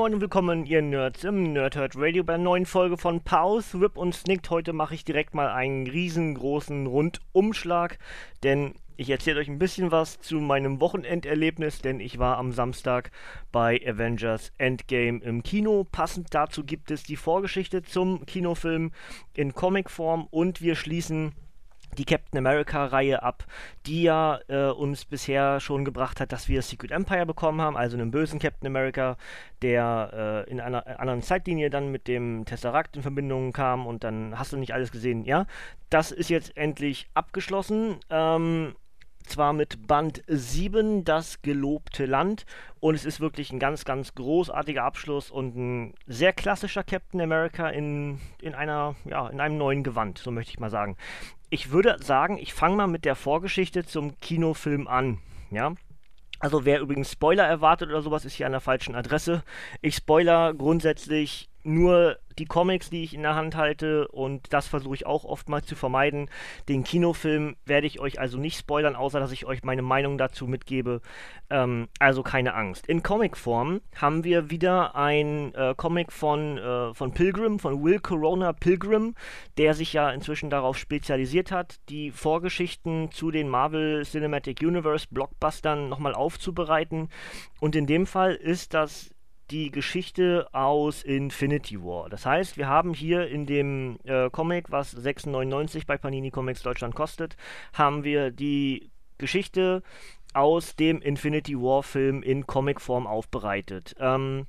Moin und willkommen ihr Nerds im Nerdhurt Radio bei einer neuen Folge von Pause, Rip und Snicked. Heute mache ich direkt mal einen riesengroßen Rundumschlag, denn ich erzähle euch ein bisschen was zu meinem Wochenenderlebnis, denn ich war am Samstag bei Avengers Endgame im Kino. Passend dazu gibt es die Vorgeschichte zum Kinofilm in Comicform und wir schließen die Captain America-Reihe ab, die ja äh, uns bisher schon gebracht hat, dass wir Secret Empire bekommen haben, also einen bösen Captain America, der äh, in einer äh, anderen Zeitlinie dann mit dem Tesseract in Verbindung kam und dann hast du nicht alles gesehen, ja. Das ist jetzt endlich abgeschlossen. Ähm, zwar mit Band 7, das gelobte Land. Und es ist wirklich ein ganz, ganz großartiger Abschluss und ein sehr klassischer Captain America in, in einer, ja, in einem neuen Gewand, so möchte ich mal sagen. Ich würde sagen, ich fange mal mit der Vorgeschichte zum Kinofilm an. Ja. Also wer übrigens Spoiler erwartet oder sowas, ist hier an der falschen Adresse. Ich spoiler grundsätzlich nur die Comics, die ich in der Hand halte und das versuche ich auch oftmals zu vermeiden. Den Kinofilm werde ich euch also nicht spoilern, außer dass ich euch meine Meinung dazu mitgebe. Ähm, also keine Angst. In Comicform haben wir wieder ein äh, Comic von, äh, von Pilgrim, von Will Corona Pilgrim, der sich ja inzwischen darauf spezialisiert hat, die Vorgeschichten zu den Marvel Cinematic Universe Blockbustern nochmal aufzubereiten. Und in dem Fall ist das die Geschichte aus Infinity War. Das heißt, wir haben hier in dem äh, Comic, was 6,99 bei Panini Comics Deutschland kostet, haben wir die Geschichte aus dem Infinity War Film in Comicform aufbereitet. Ähm,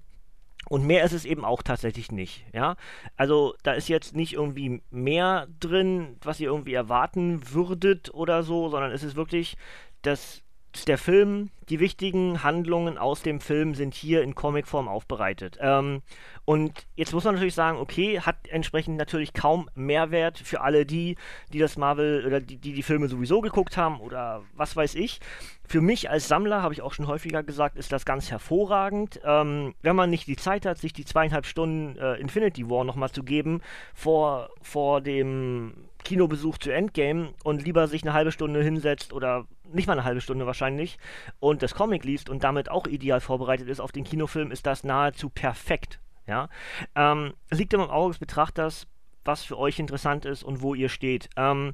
und mehr ist es eben auch tatsächlich nicht, ja. Also da ist jetzt nicht irgendwie mehr drin, was ihr irgendwie erwarten würdet oder so, sondern es ist wirklich das der Film, die wichtigen Handlungen aus dem Film sind hier in Comicform aufbereitet. Ähm, und jetzt muss man natürlich sagen, okay, hat entsprechend natürlich kaum Mehrwert für alle die, die das Marvel oder die, die die Filme sowieso geguckt haben oder was weiß ich. Für mich als Sammler, habe ich auch schon häufiger gesagt, ist das ganz hervorragend. Ähm, wenn man nicht die Zeit hat, sich die zweieinhalb Stunden äh, Infinity War nochmal zu geben vor, vor dem Kinobesuch zu Endgame und lieber sich eine halbe Stunde hinsetzt oder nicht mal eine halbe Stunde wahrscheinlich und das Comic liest und damit auch ideal vorbereitet ist auf den Kinofilm, ist das nahezu perfekt. Ja? Ähm, liegt immer im Auge des Betrachters, was für euch interessant ist und wo ihr steht. Ähm,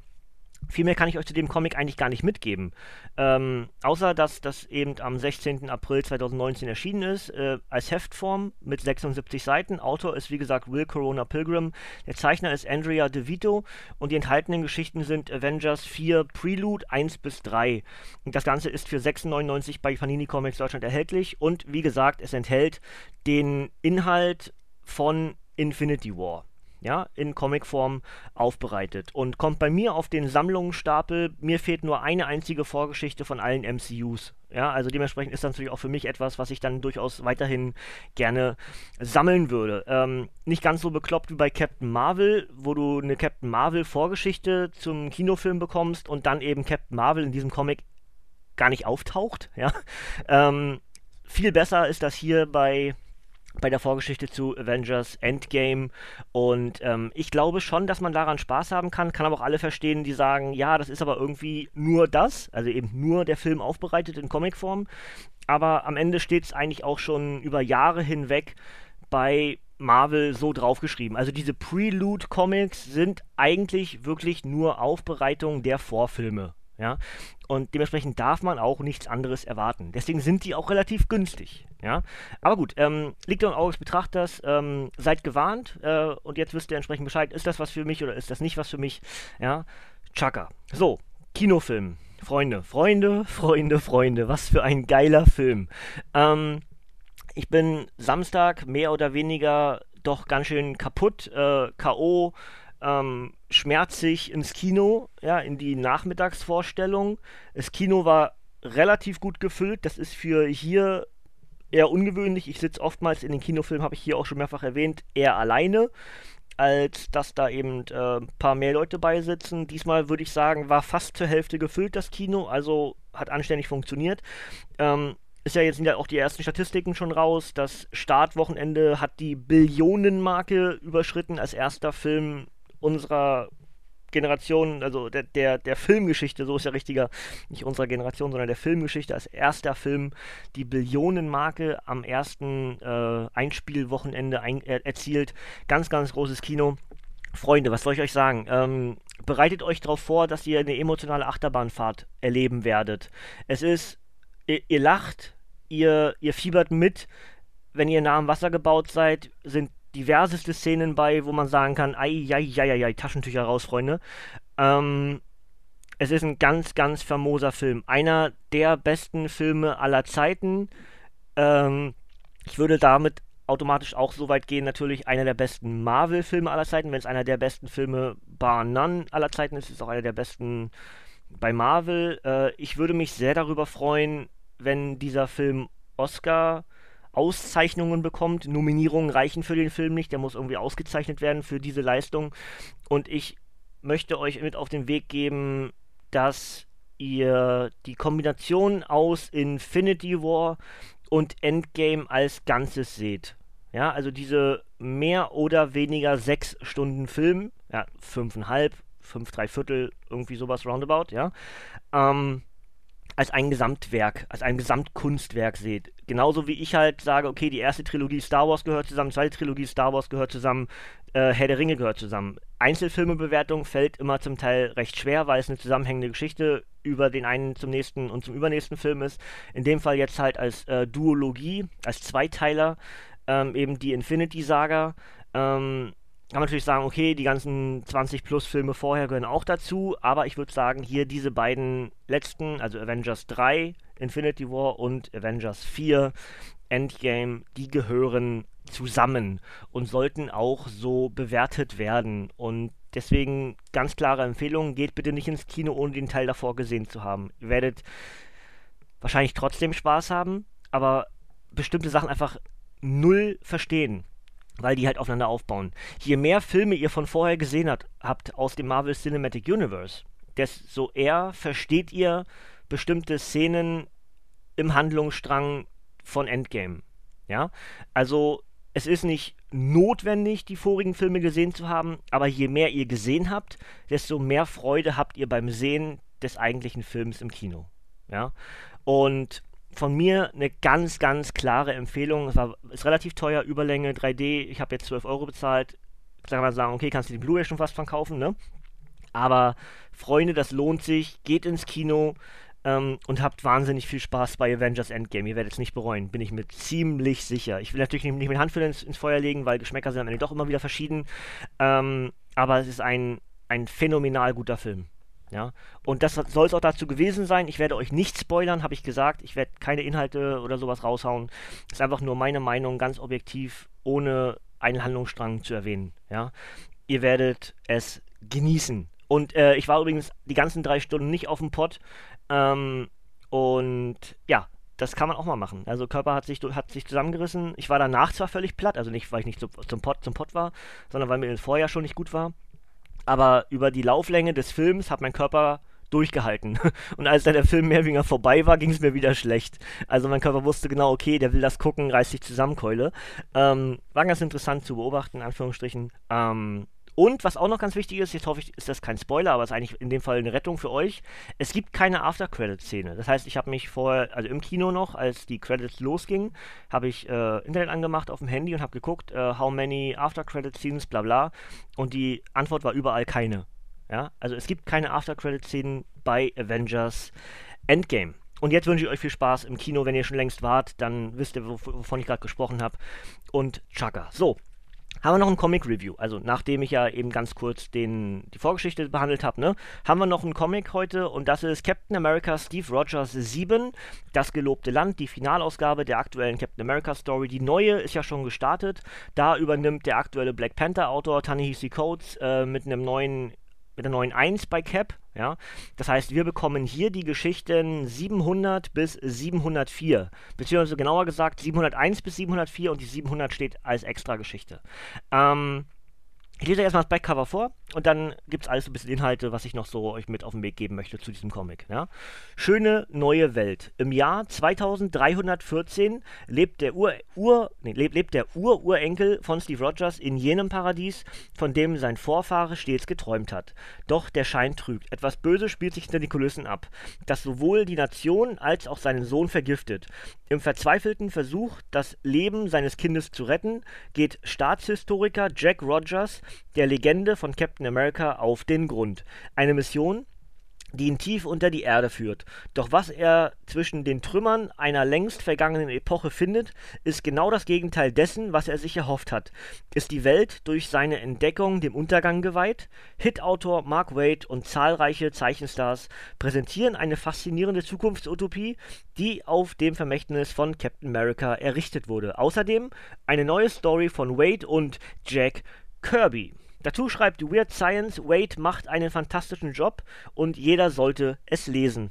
viel mehr kann ich euch zu dem Comic eigentlich gar nicht mitgeben. Ähm, außer, dass das eben am 16. April 2019 erschienen ist, äh, als Heftform mit 76 Seiten. Autor ist, wie gesagt, Will Corona Pilgrim. Der Zeichner ist Andrea DeVito und die enthaltenen Geschichten sind Avengers 4 Prelude 1 bis 3. Und das Ganze ist für 6,99 bei Panini Comics Deutschland erhältlich und, wie gesagt, es enthält den Inhalt von Infinity War ja, in Comicform aufbereitet und kommt bei mir auf den Sammlungsstapel. Mir fehlt nur eine einzige Vorgeschichte von allen MCUs. Ja, also dementsprechend ist das natürlich auch für mich etwas, was ich dann durchaus weiterhin gerne sammeln würde. Ähm, nicht ganz so bekloppt wie bei Captain Marvel, wo du eine Captain Marvel Vorgeschichte zum Kinofilm bekommst und dann eben Captain Marvel in diesem Comic gar nicht auftaucht. Ja, ähm, viel besser ist das hier bei bei der Vorgeschichte zu Avengers Endgame. Und ähm, ich glaube schon, dass man daran Spaß haben kann. Kann aber auch alle verstehen, die sagen, ja, das ist aber irgendwie nur das, also eben nur der Film aufbereitet in Comicform. Aber am Ende steht es eigentlich auch schon über Jahre hinweg bei Marvel so draufgeschrieben. Also diese Prelude-Comics sind eigentlich wirklich nur Aufbereitung der Vorfilme. Ja, und dementsprechend darf man auch nichts anderes erwarten. Deswegen sind die auch relativ günstig. Ja, aber gut, ähm, liegt im Auge des Betrachters. Ähm, seid gewarnt äh, und jetzt wisst ihr entsprechend Bescheid. Ist das was für mich oder ist das nicht was für mich? Ja, Chaka. So, Kinofilm. Freunde, Freunde, Freunde, Freunde. Was für ein geiler Film. Ähm, ich bin Samstag mehr oder weniger doch ganz schön kaputt, äh, K.O., ähm, schmerzig ins Kino, ja, in die Nachmittagsvorstellung. Das Kino war relativ gut gefüllt. Das ist für hier eher ungewöhnlich. Ich sitze oftmals in den Kinofilmen, habe ich hier auch schon mehrfach erwähnt, eher alleine, als dass da eben äh, ein paar mehr Leute beisitzen. Diesmal würde ich sagen, war fast zur Hälfte gefüllt das Kino, also hat anständig funktioniert. Ähm, ist ja jetzt sind ja auch die ersten Statistiken schon raus. Das Startwochenende hat die Billionenmarke überschritten als erster Film unserer Generation, also der, der, der Filmgeschichte, so ist ja richtiger, nicht unserer Generation, sondern der Filmgeschichte als erster Film die Billionenmarke am ersten äh, Einspielwochenende ein, er, erzielt. Ganz, ganz großes Kino. Freunde, was soll ich euch sagen? Ähm, bereitet euch darauf vor, dass ihr eine emotionale Achterbahnfahrt erleben werdet. Es ist, ihr, ihr lacht, ihr, ihr fiebert mit. Wenn ihr nah am Wasser gebaut seid, sind diverseste Szenen bei, wo man sagen kann, ei, ei, ei, ei, Taschentücher raus, Freunde. Ähm, es ist ein ganz, ganz famoser Film. Einer der besten Filme aller Zeiten. Ähm, ich würde damit automatisch auch so weit gehen, natürlich einer der besten Marvel-Filme aller Zeiten. Wenn es einer der besten Filme bar none aller Zeiten ist, ist es auch einer der besten bei Marvel. Äh, ich würde mich sehr darüber freuen, wenn dieser Film Oscar Auszeichnungen bekommt. Nominierungen reichen für den Film nicht, der muss irgendwie ausgezeichnet werden für diese Leistung. Und ich möchte euch mit auf den Weg geben, dass ihr die Kombination aus Infinity War und Endgame als Ganzes seht. Ja, also diese mehr oder weniger sechs Stunden Film, ja, fünfeinhalb, fünf, drei Viertel, irgendwie sowas roundabout, ja, ähm, als ein Gesamtwerk, als ein Gesamtkunstwerk seht. Genauso wie ich halt sage, okay, die erste Trilogie Star Wars gehört zusammen, die zweite Trilogie Star Wars gehört zusammen, äh, Herr der Ringe gehört zusammen. Einzelfilmebewertung fällt immer zum Teil recht schwer, weil es eine zusammenhängende Geschichte über den einen zum nächsten und zum übernächsten Film ist. In dem Fall jetzt halt als äh, Duologie, als Zweiteiler, ähm, eben die Infinity Saga. Ähm, kann man natürlich sagen, okay, die ganzen 20 plus Filme vorher gehören auch dazu, aber ich würde sagen, hier diese beiden letzten, also Avengers 3, Infinity War und Avengers 4, Endgame, die gehören zusammen und sollten auch so bewertet werden. Und deswegen ganz klare Empfehlung, geht bitte nicht ins Kino, ohne den Teil davor gesehen zu haben. Ihr werdet wahrscheinlich trotzdem Spaß haben, aber bestimmte Sachen einfach null verstehen weil die halt aufeinander aufbauen. Je mehr Filme ihr von vorher gesehen hat, habt aus dem Marvel Cinematic Universe, desto eher versteht ihr bestimmte Szenen im Handlungsstrang von Endgame. Ja, also es ist nicht notwendig, die vorigen Filme gesehen zu haben, aber je mehr ihr gesehen habt, desto mehr Freude habt ihr beim Sehen des eigentlichen Films im Kino. Ja, und von mir eine ganz, ganz klare Empfehlung. Es war, ist relativ teuer, Überlänge, 3D. Ich habe jetzt 12 Euro bezahlt. Sagen wir sagen, okay, kannst du die Blu-ray schon fast verkaufen, ne? Aber Freunde, das lohnt sich. Geht ins Kino ähm, und habt wahnsinnig viel Spaß bei Avengers Endgame. Ihr werdet es nicht bereuen, bin ich mir ziemlich sicher. Ich will natürlich nicht, nicht mit Hand ins, ins Feuer legen, weil Geschmäcker sind am Ende doch immer wieder verschieden. Ähm, aber es ist ein, ein phänomenal guter Film. Ja, und das soll es auch dazu gewesen sein. Ich werde euch nicht spoilern, habe ich gesagt. Ich werde keine Inhalte oder sowas raushauen. Das ist einfach nur meine Meinung, ganz objektiv, ohne einen Handlungsstrang zu erwähnen. Ja, ihr werdet es genießen. Und äh, ich war übrigens die ganzen drei Stunden nicht auf dem Pott. Ähm, und ja, das kann man auch mal machen. Also Körper hat sich, hat sich zusammengerissen. Ich war danach zwar völlig platt, also nicht, weil ich nicht zum, zum Pott zum Pott war, sondern weil mir vorher schon nicht gut war aber über die Lauflänge des Films hat mein Körper durchgehalten. Und als dann der Film mehr oder weniger vorbei war, ging es mir wieder schlecht. Also mein Körper wusste genau, okay, der will das gucken, reißt sich zusammen, Keule. Ähm, war ganz interessant zu beobachten, in Anführungsstrichen. Ähm, und was auch noch ganz wichtig ist, jetzt hoffe ich, ist das kein Spoiler, aber ist eigentlich in dem Fall eine Rettung für euch. Es gibt keine After-Credit-Szene. Das heißt, ich habe mich vorher, also im Kino noch, als die Credits losgingen, habe ich äh, Internet angemacht auf dem Handy und habe geguckt, äh, how many After-Credit-Scenes, bla bla. Und die Antwort war überall keine. Ja, also es gibt keine After-Credit-Szenen bei Avengers Endgame. Und jetzt wünsche ich euch viel Spaß im Kino. Wenn ihr schon längst wart, dann wisst ihr, wovon ich gerade gesprochen habe. Und Chaka. So, haben wir noch ein Comic-Review. Also nachdem ich ja eben ganz kurz den, die Vorgeschichte behandelt habe, ne, haben wir noch ein Comic heute und das ist Captain America Steve Rogers 7, das gelobte Land, die Finalausgabe der aktuellen Captain America Story. Die neue ist ja schon gestartet. Da übernimmt der aktuelle Black Panther-Autor Ta-Nehisi Coates äh, mit einem neuen mit der neuen 1 bei Cap, Ja? Das heißt, wir bekommen hier die Geschichten 700 bis 704, beziehungsweise genauer gesagt 701 bis 704 und die 700 steht als Extra-Geschichte. Ähm, ich lese erstmal das Backcover vor und dann gibt es alles so ein bisschen Inhalte, was ich noch so euch mit auf den Weg geben möchte zu diesem Comic. Ja? Schöne neue Welt. Im Jahr 2314 lebt der Ur, Ur nee, lebt, lebt der Ururenkel von Steve Rogers in jenem Paradies, von dem sein Vorfahre stets geträumt hat. Doch der Schein trügt. Etwas Böses spielt sich hinter die Kulissen ab, das sowohl die Nation als auch seinen Sohn vergiftet. Im verzweifelten Versuch, das Leben seines Kindes zu retten, geht Staatshistoriker Jack Rogers der Legende von Captain America auf den Grund. Eine Mission, die ihn tief unter die Erde führt. Doch was er zwischen den Trümmern einer längst vergangenen Epoche findet, ist genau das Gegenteil dessen, was er sich erhofft hat. Ist die Welt durch seine Entdeckung dem Untergang geweiht? Hitautor Mark Waid und zahlreiche Zeichenstars präsentieren eine faszinierende Zukunftsutopie, die auf dem Vermächtnis von Captain America errichtet wurde. Außerdem eine neue Story von Wade und Jack Kirby. Dazu schreibt Weird Science, Wade macht einen fantastischen Job und jeder sollte es lesen.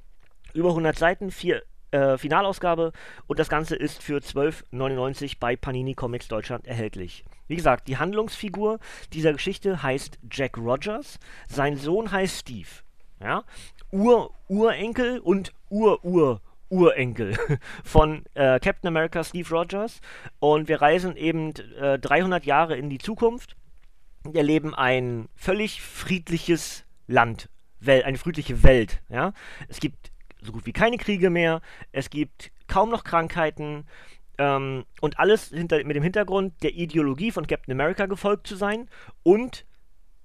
Über 100 Seiten, vier äh, Finalausgabe und das Ganze ist für 12,99 bei Panini Comics Deutschland erhältlich. Wie gesagt, die Handlungsfigur dieser Geschichte heißt Jack Rogers, sein Sohn heißt Steve. Ja? Ur Urenkel und Ur-Ur Urenkel von äh, Captain America Steve Rogers und wir reisen eben äh, 300 Jahre in die Zukunft erleben ein völlig friedliches Land, Wel eine friedliche Welt. Ja? Es gibt so gut wie keine Kriege mehr, es gibt kaum noch Krankheiten ähm, und alles hinter, mit dem Hintergrund der Ideologie von Captain America gefolgt zu sein und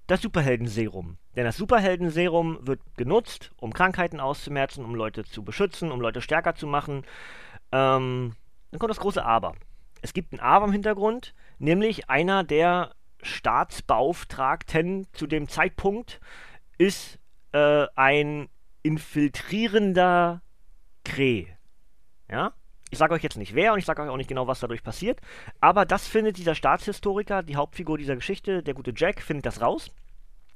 das Superheldenserum. Denn das Superheldenserum wird genutzt, um Krankheiten auszumerzen, um Leute zu beschützen, um Leute stärker zu machen. Ähm, dann kommt das große Aber. Es gibt ein Aber im Hintergrund, nämlich einer der Staatsbeauftragten zu dem Zeitpunkt ist äh, ein infiltrierender Kree. Ja? Ich sage euch jetzt nicht wer und ich sage euch auch nicht genau, was dadurch passiert, aber das findet dieser Staatshistoriker, die Hauptfigur dieser Geschichte, der gute Jack, findet das raus.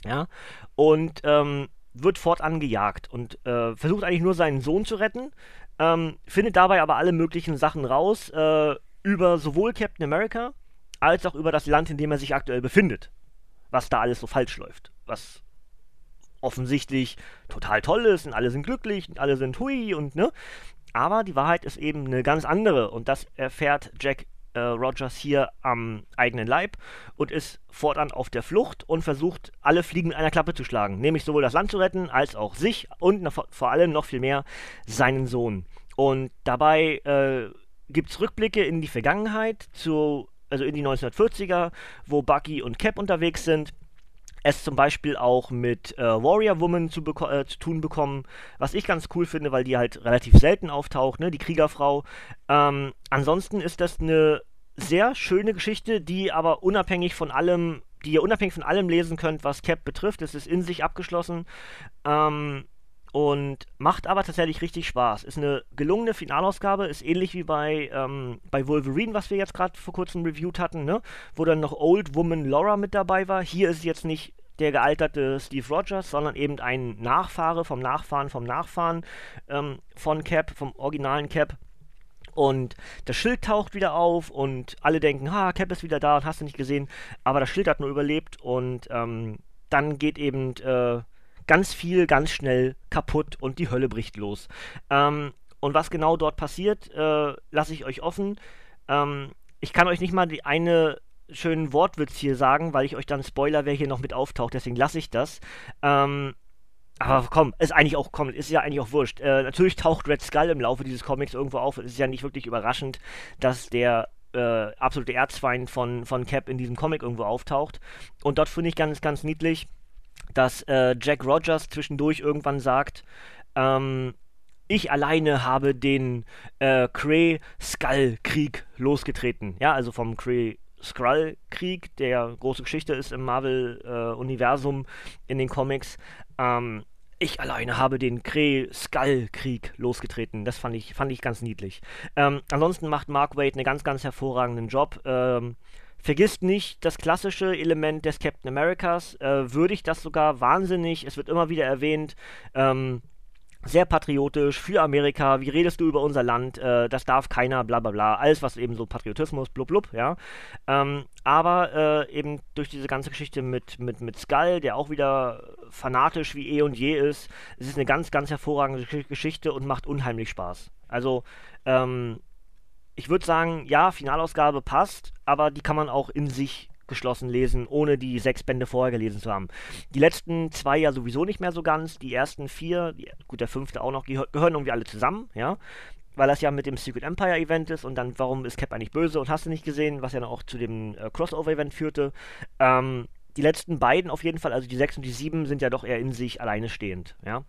Ja? Und ähm, wird fortan gejagt und äh, versucht eigentlich nur seinen Sohn zu retten, ähm, findet dabei aber alle möglichen Sachen raus äh, über sowohl Captain America als auch über das Land, in dem er sich aktuell befindet. Was da alles so falsch läuft. Was offensichtlich total toll ist und alle sind glücklich und alle sind hui und ne. Aber die Wahrheit ist eben eine ganz andere und das erfährt Jack äh, Rogers hier am eigenen Leib und ist fortan auf der Flucht und versucht, alle Fliegen mit einer Klappe zu schlagen. Nämlich sowohl das Land zu retten, als auch sich und vor allem noch viel mehr seinen Sohn. Und dabei äh, gibt es Rückblicke in die Vergangenheit zu also in die 1940er, wo Bucky und Cap unterwegs sind. Es zum Beispiel auch mit äh, Warrior Woman zu, äh, zu, tun bekommen, was ich ganz cool finde, weil die halt relativ selten auftaucht, ne, die Kriegerfrau. Ähm, ansonsten ist das eine sehr schöne Geschichte, die aber unabhängig von allem, die ihr unabhängig von allem lesen könnt, was Cap betrifft. Es ist in sich abgeschlossen. Ähm, und macht aber tatsächlich richtig Spaß. Ist eine gelungene Finalausgabe, ist ähnlich wie bei, ähm, bei Wolverine, was wir jetzt gerade vor kurzem reviewed hatten, ne? wo dann noch Old Woman Laura mit dabei war. Hier ist jetzt nicht der gealterte Steve Rogers, sondern eben ein Nachfahre vom Nachfahren vom Nachfahren ähm, von Cap, vom originalen Cap. Und das Schild taucht wieder auf und alle denken, ha, Cap ist wieder da und hast du nicht gesehen. Aber das Schild hat nur überlebt und ähm, dann geht eben äh, ganz viel ganz schnell kaputt und die Hölle bricht los. Ähm, und was genau dort passiert, äh, lasse ich euch offen. Ähm, ich kann euch nicht mal die eine schönen Wortwitz hier sagen, weil ich euch dann Spoiler, wer hier noch mit auftaucht, deswegen lasse ich das. Ähm, aber komm, ist eigentlich auch, komm, ist ja eigentlich auch wurscht. Äh, natürlich taucht Red Skull im Laufe dieses Comics irgendwo auf. Es ist ja nicht wirklich überraschend, dass der äh, absolute Erzfeind von, von Cap in diesem Comic irgendwo auftaucht. Und dort finde ich ganz, ganz niedlich, dass äh, Jack Rogers zwischendurch irgendwann sagt, ähm, ich alleine habe den äh, Kree-Skull-Krieg losgetreten. Ja, also vom Kree-Skrull-Krieg, der große Geschichte ist im Marvel-Universum äh, in den Comics. Ähm, ich alleine habe den Kree-Skull-Krieg losgetreten. Das fand ich, fand ich ganz niedlich. Ähm, ansonsten macht Mark Wade einen ganz, ganz hervorragenden Job. Ähm, vergisst nicht das klassische Element des Captain Americas, äh, würdigt das sogar wahnsinnig. Es wird immer wieder erwähnt. Ähm, sehr patriotisch für Amerika, wie redest du über unser Land, äh, das darf keiner, bla bla bla, alles was eben so Patriotismus, blub blub, ja. Ähm, aber äh, eben durch diese ganze Geschichte mit, mit, mit Skull, der auch wieder fanatisch wie eh und je ist, es ist eine ganz, ganz hervorragende Geschichte und macht unheimlich Spaß. Also, ähm, ich würde sagen, ja, Finalausgabe passt, aber die kann man auch in sich geschlossen lesen, ohne die sechs Bände vorher gelesen zu haben. Die letzten zwei ja sowieso nicht mehr so ganz. Die ersten vier, die, gut, der fünfte auch noch, die gehören irgendwie alle zusammen, ja. Weil das ja mit dem Secret Empire Event ist und dann, warum ist Cap eigentlich böse und hast du nicht gesehen, was ja dann auch zu dem äh, Crossover-Event führte. Ähm, die letzten beiden auf jeden Fall, also die sechs und die sieben, sind ja doch eher in sich alleine stehend, ja.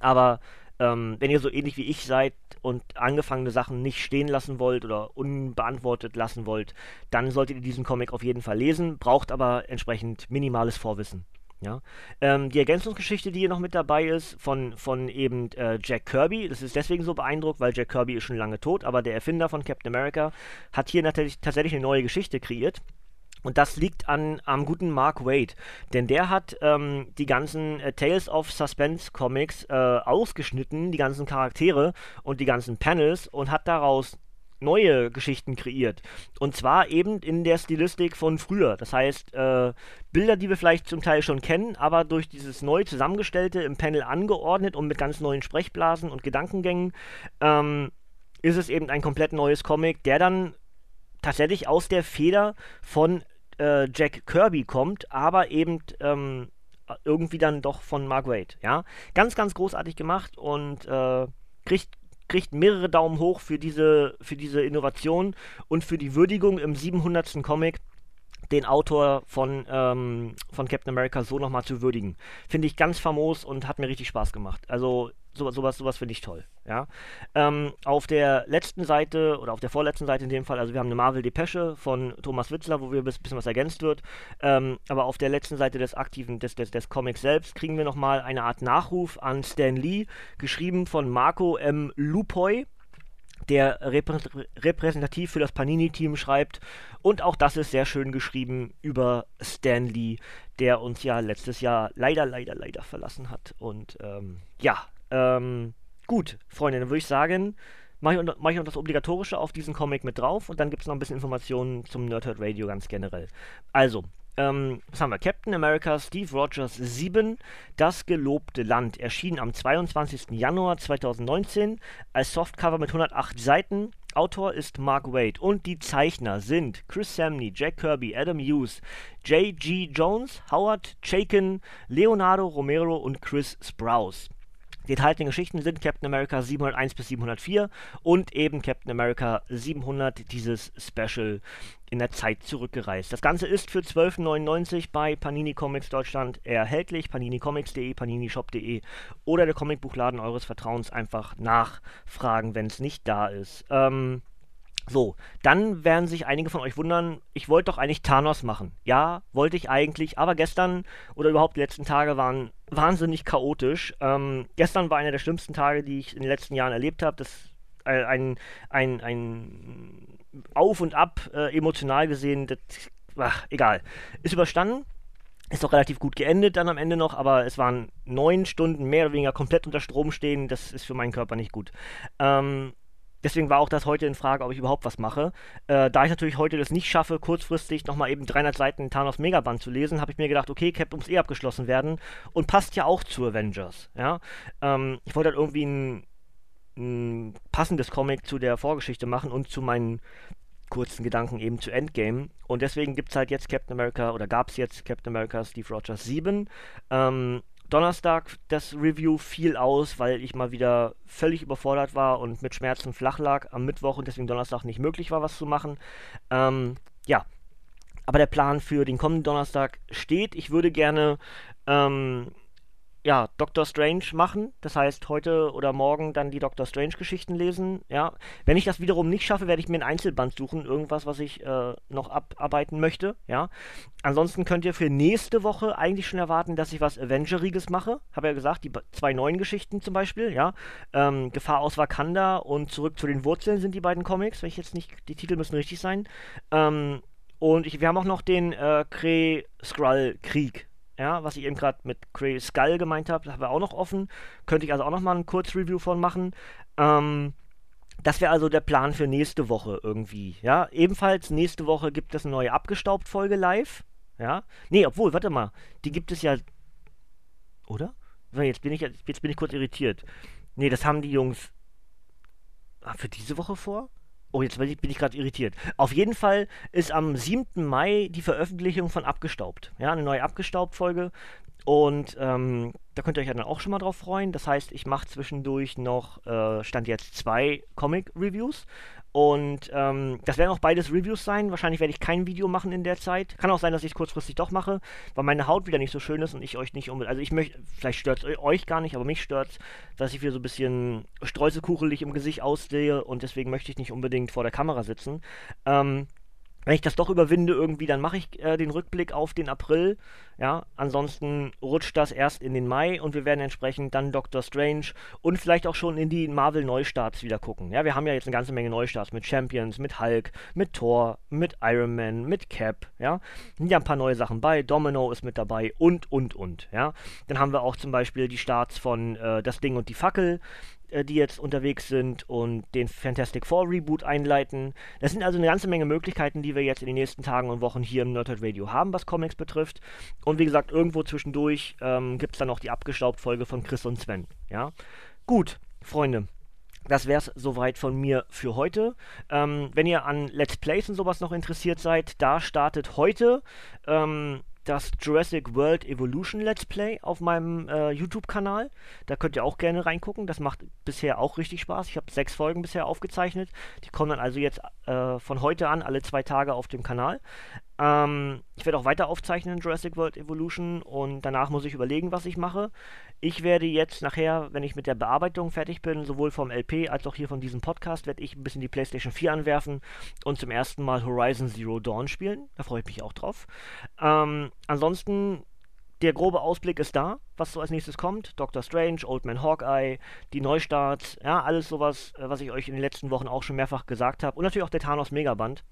Aber ähm, wenn ihr so ähnlich wie ich seid und angefangene Sachen nicht stehen lassen wollt oder unbeantwortet lassen wollt, dann solltet ihr diesen Comic auf jeden Fall lesen, braucht aber entsprechend minimales Vorwissen. Ja. Ähm, die Ergänzungsgeschichte, die hier noch mit dabei ist, von, von eben äh, Jack Kirby, das ist deswegen so beeindruckt, weil Jack Kirby ist schon lange tot, aber der Erfinder von Captain America hat hier natürlich tatsächlich eine neue Geschichte kreiert. Und das liegt an am guten Mark Wade, denn der hat ähm, die ganzen äh, Tales of Suspense Comics äh, ausgeschnitten, die ganzen Charaktere und die ganzen Panels und hat daraus neue Geschichten kreiert. Und zwar eben in der Stilistik von früher. Das heißt, äh, Bilder, die wir vielleicht zum Teil schon kennen, aber durch dieses neu zusammengestellte im Panel angeordnet und mit ganz neuen Sprechblasen und Gedankengängen, ähm, ist es eben ein komplett neues Comic, der dann tatsächlich aus der Feder von äh, Jack Kirby kommt, aber eben ähm, irgendwie dann doch von Mark Wade. Ja, ganz, ganz großartig gemacht und äh, kriegt kriegt mehrere Daumen hoch für diese, für diese Innovation und für die Würdigung im 700. Comic den Autor von, ähm, von Captain America so nochmal zu würdigen. Finde ich ganz famos und hat mir richtig Spaß gemacht. Also so, sowas, sowas finde ich toll. Ja? Ähm, auf der letzten Seite oder auf der vorletzten Seite in dem Fall, also wir haben eine Marvel-Depesche von Thomas Witzler, wo wir ein bisschen was ergänzt wird. Ähm, aber auf der letzten Seite des aktiven, des, des, des Comics selbst, kriegen wir nochmal eine Art Nachruf an Stan Lee, geschrieben von Marco M. Lupoy der reprä repräsentativ für das Panini-Team schreibt. Und auch das ist sehr schön geschrieben über Stan Lee, der uns ja letztes Jahr leider, leider, leider verlassen hat. Und ähm, ja, ähm, gut, Freunde, dann würde ich sagen, mache ich, mach ich noch das Obligatorische auf diesen Comic mit drauf und dann gibt es noch ein bisschen Informationen zum Nerdhurt Radio ganz generell. Also, ähm, was haben wir? Captain America Steve Rogers 7, Das gelobte Land, erschien am 22. Januar 2019 als Softcover mit 108 Seiten. Autor ist Mark Wade und die Zeichner sind Chris Samney, Jack Kirby, Adam Hughes, J.G. Jones, Howard Chaykin, Leonardo Romero und Chris Sprouse. Die enthaltenen Geschichten sind Captain America 701 bis 704 und eben Captain America 700, dieses Special in der Zeit zurückgereist. Das Ganze ist für 12,99 bei Panini Comics Deutschland erhältlich. paninicomics.de, paninishop.de oder der Comicbuchladen eures Vertrauens einfach nachfragen, wenn es nicht da ist. Ähm, so, dann werden sich einige von euch wundern, ich wollte doch eigentlich Thanos machen. Ja, wollte ich eigentlich, aber gestern oder überhaupt die letzten Tage waren wahnsinnig chaotisch. Ähm, gestern war einer der schlimmsten Tage, die ich in den letzten Jahren erlebt habe. Das äh, ein, ein, ein Auf und Ab äh, emotional gesehen, das, ach, egal. Ist überstanden. Ist doch relativ gut geendet dann am Ende noch, aber es waren neun Stunden mehr oder weniger komplett unter Strom stehen. Das ist für meinen Körper nicht gut. Ähm, Deswegen war auch das heute in Frage, ob ich überhaupt was mache. Äh, da ich natürlich heute das nicht schaffe, kurzfristig nochmal eben 300 Seiten Thanos Megaband zu lesen, habe ich mir gedacht, okay, Cap muss eh abgeschlossen werden und passt ja auch zu Avengers. Ja? Ähm, ich wollte halt irgendwie ein, ein passendes Comic zu der Vorgeschichte machen und zu meinen kurzen Gedanken eben zu Endgame. Und deswegen gibt es halt jetzt Captain America oder gab es jetzt Captain America Steve Rogers 7. Ähm, Donnerstag das Review fiel aus, weil ich mal wieder völlig überfordert war und mit Schmerzen flach lag am Mittwoch und deswegen Donnerstag nicht möglich war, was zu machen. Ähm, ja, aber der Plan für den kommenden Donnerstag steht. Ich würde gerne ähm, ja, Doctor Strange machen. Das heißt, heute oder morgen dann die Doctor Strange-Geschichten lesen. Ja, wenn ich das wiederum nicht schaffe, werde ich mir ein Einzelband suchen, irgendwas, was ich äh, noch abarbeiten möchte. Ja, ansonsten könnt ihr für nächste Woche eigentlich schon erwarten, dass ich was Avengeriges mache. Habe ja gesagt, die zwei neuen Geschichten zum Beispiel. Ja, ähm, Gefahr aus Wakanda und Zurück zu den Wurzeln sind die beiden Comics. Wenn ich jetzt nicht, die Titel müssen richtig sein. Ähm, Und ich, wir haben auch noch den äh, Kree-Skrull-Krieg. Ja, was ich eben gerade mit Kree Skull gemeint habe, das haben wir auch noch offen. Könnte ich also auch noch mal ein Kurzreview von machen. Ähm, das wäre also der Plan für nächste Woche irgendwie. Ja, ebenfalls nächste Woche gibt es eine neue Abgestaubt-Folge live. Ja, nee, obwohl, warte mal, die gibt es ja, oder? Jetzt bin ich jetzt bin ich kurz irritiert. Nee, das haben die Jungs ah, für diese Woche vor? Oh, jetzt bin ich gerade irritiert. Auf jeden Fall ist am 7. Mai die Veröffentlichung von Abgestaubt. Ja, eine neue Abgestaubt-Folge. Und ähm, da könnt ihr euch ja dann auch schon mal drauf freuen. Das heißt, ich mache zwischendurch noch, äh, stand jetzt zwei Comic-Reviews. Und ähm, das werden auch beides Reviews sein. Wahrscheinlich werde ich kein Video machen in der Zeit. Kann auch sein, dass ich es kurzfristig doch mache, weil meine Haut wieder nicht so schön ist und ich euch nicht unbedingt. Also ich möchte, vielleicht stört es euch gar nicht, aber mich stört es, dass ich wieder so ein bisschen streuselkuchelig im Gesicht aussehe und deswegen möchte ich nicht unbedingt vor der Kamera sitzen. Ähm, wenn ich das doch überwinde irgendwie, dann mache ich äh, den Rückblick auf den April. Ja, ansonsten rutscht das erst in den Mai und wir werden entsprechend dann Doctor Strange und vielleicht auch schon in die Marvel Neustarts wieder gucken. Ja, wir haben ja jetzt eine ganze Menge Neustarts mit Champions, mit Hulk, mit Thor, mit Iron Man, mit Cap. Ja, sind ja ein paar neue Sachen bei. Domino ist mit dabei und und und. Ja, dann haben wir auch zum Beispiel die Starts von äh, Das Ding und die Fackel äh, die jetzt unterwegs sind und den Fantastic Four Reboot einleiten. Das sind also eine ganze Menge Möglichkeiten, die wir jetzt in den nächsten Tagen und Wochen hier im Nerdhead Radio haben, was Comics betrifft. Und wie gesagt, irgendwo zwischendurch ähm, gibt es dann noch die abgestaubt Folge von Chris und Sven. Ja, gut, Freunde. Das wäre es soweit von mir für heute. Ähm, wenn ihr an Let's Plays und sowas noch interessiert seid, da startet heute ähm, das Jurassic World Evolution Let's Play auf meinem äh, YouTube-Kanal. Da könnt ihr auch gerne reingucken. Das macht bisher auch richtig Spaß. Ich habe sechs Folgen bisher aufgezeichnet. Die kommen dann also jetzt äh, von heute an alle zwei Tage auf dem Kanal. Ähm, ich werde auch weiter aufzeichnen Jurassic World Evolution und danach muss ich überlegen, was ich mache. Ich werde jetzt nachher, wenn ich mit der Bearbeitung fertig bin, sowohl vom LP als auch hier von diesem Podcast, werde ich ein bisschen die PlayStation 4 anwerfen und zum ersten Mal Horizon Zero Dawn spielen. Da freue ich mich auch drauf. Ähm, ansonsten der grobe Ausblick ist da, was so als nächstes kommt. Doctor Strange, Old Man Hawkeye, die Neustarts, ja, alles sowas, äh, was ich euch in den letzten Wochen auch schon mehrfach gesagt habe. Und natürlich auch der Thanos Megaband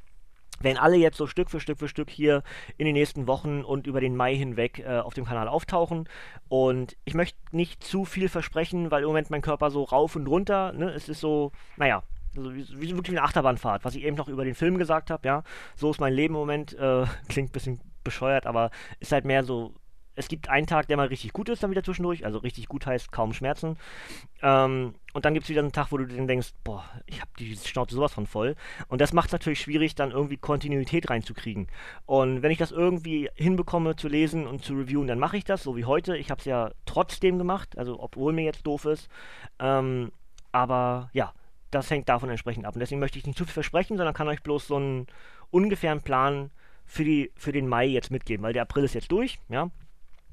werden alle jetzt so Stück für Stück für Stück hier in den nächsten Wochen und über den Mai hinweg äh, auf dem Kanal auftauchen. Und ich möchte nicht zu viel versprechen, weil im Moment mein Körper so rauf und runter, ne, es ist so, naja, also wie, wie wirklich eine Achterbahnfahrt, was ich eben noch über den Film gesagt habe, ja. So ist mein Leben im Moment, äh, klingt ein bisschen bescheuert, aber ist halt mehr so es gibt einen Tag, der mal richtig gut ist, dann wieder zwischendurch. Also richtig gut heißt kaum Schmerzen. Ähm, und dann gibt es wieder einen Tag, wo du dann denkst, boah, ich habe die Schnauze sowas von voll. Und das macht es natürlich schwierig, dann irgendwie Kontinuität reinzukriegen. Und wenn ich das irgendwie hinbekomme zu lesen und zu reviewen, dann mache ich das, so wie heute. Ich habe es ja trotzdem gemacht, also obwohl mir jetzt doof ist. Ähm, aber ja, das hängt davon entsprechend ab. Und deswegen möchte ich nicht zu viel versprechen, sondern kann euch bloß so einen ungefähren Plan für, die, für den Mai jetzt mitgeben, weil der April ist jetzt durch, ja.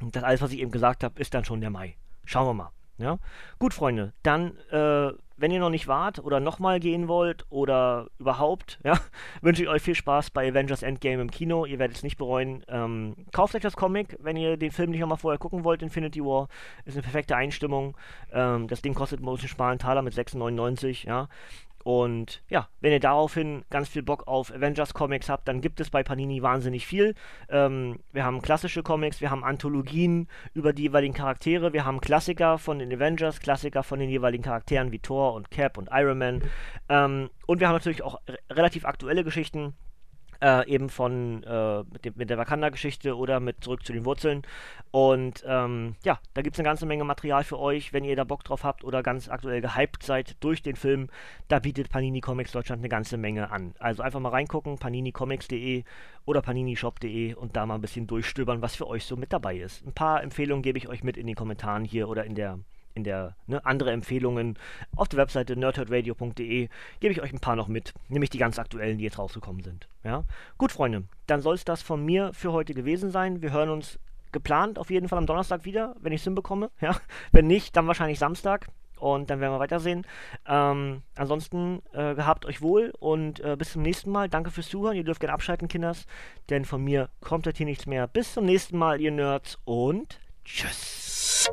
Und das alles, was ich eben gesagt habe, ist dann schon der Mai. Schauen wir mal. Ja? Gut, Freunde, dann, äh, wenn ihr noch nicht wart oder nochmal gehen wollt oder überhaupt, ja, wünsche ich euch viel Spaß bei Avengers Endgame im Kino. Ihr werdet es nicht bereuen. Ähm, kauft euch das Comic, wenn ihr den Film nicht nochmal vorher gucken wollt. Infinity War ist eine perfekte Einstimmung. Ähm, das Ding kostet einen schmalen Taler mit 6,99, ja. Und ja, wenn ihr daraufhin ganz viel Bock auf Avengers Comics habt, dann gibt es bei Panini wahnsinnig viel. Ähm, wir haben klassische Comics, wir haben Anthologien über die jeweiligen Charaktere, wir haben Klassiker von den Avengers, Klassiker von den jeweiligen Charakteren wie Thor und Cap und Iron Man. Ähm, und wir haben natürlich auch relativ aktuelle Geschichten äh, eben von äh, mit, dem, mit, der Wakanda-Geschichte oder mit Zurück zu den Wurzeln. Und ähm, ja, da gibt es eine ganze Menge Material für euch, wenn ihr da Bock drauf habt oder ganz aktuell gehypt seid durch den Film. Da bietet Panini Comics Deutschland eine ganze Menge an. Also einfach mal reingucken, paninicomics.de oder paninishop.de und da mal ein bisschen durchstöbern, was für euch so mit dabei ist. Ein paar Empfehlungen gebe ich euch mit in den Kommentaren hier oder in der in der ne, andere Empfehlungen auf der Webseite nerdherdradio.de gebe ich euch ein paar noch mit, nämlich die ganz aktuellen, die jetzt rausgekommen sind. Ja? Gut, Freunde, dann soll es das von mir für heute gewesen sein. Wir hören uns geplant auf jeden Fall am Donnerstag wieder, wenn ich es hinbekomme. Ja? Wenn nicht, dann wahrscheinlich Samstag. Und dann werden wir weitersehen. Ähm, ansonsten äh, gehabt euch wohl und äh, bis zum nächsten Mal. Danke fürs Zuhören. Ihr dürft gerne abschalten, Kinders, denn von mir kommt heute hier nichts mehr. Bis zum nächsten Mal, ihr Nerds und tschüss.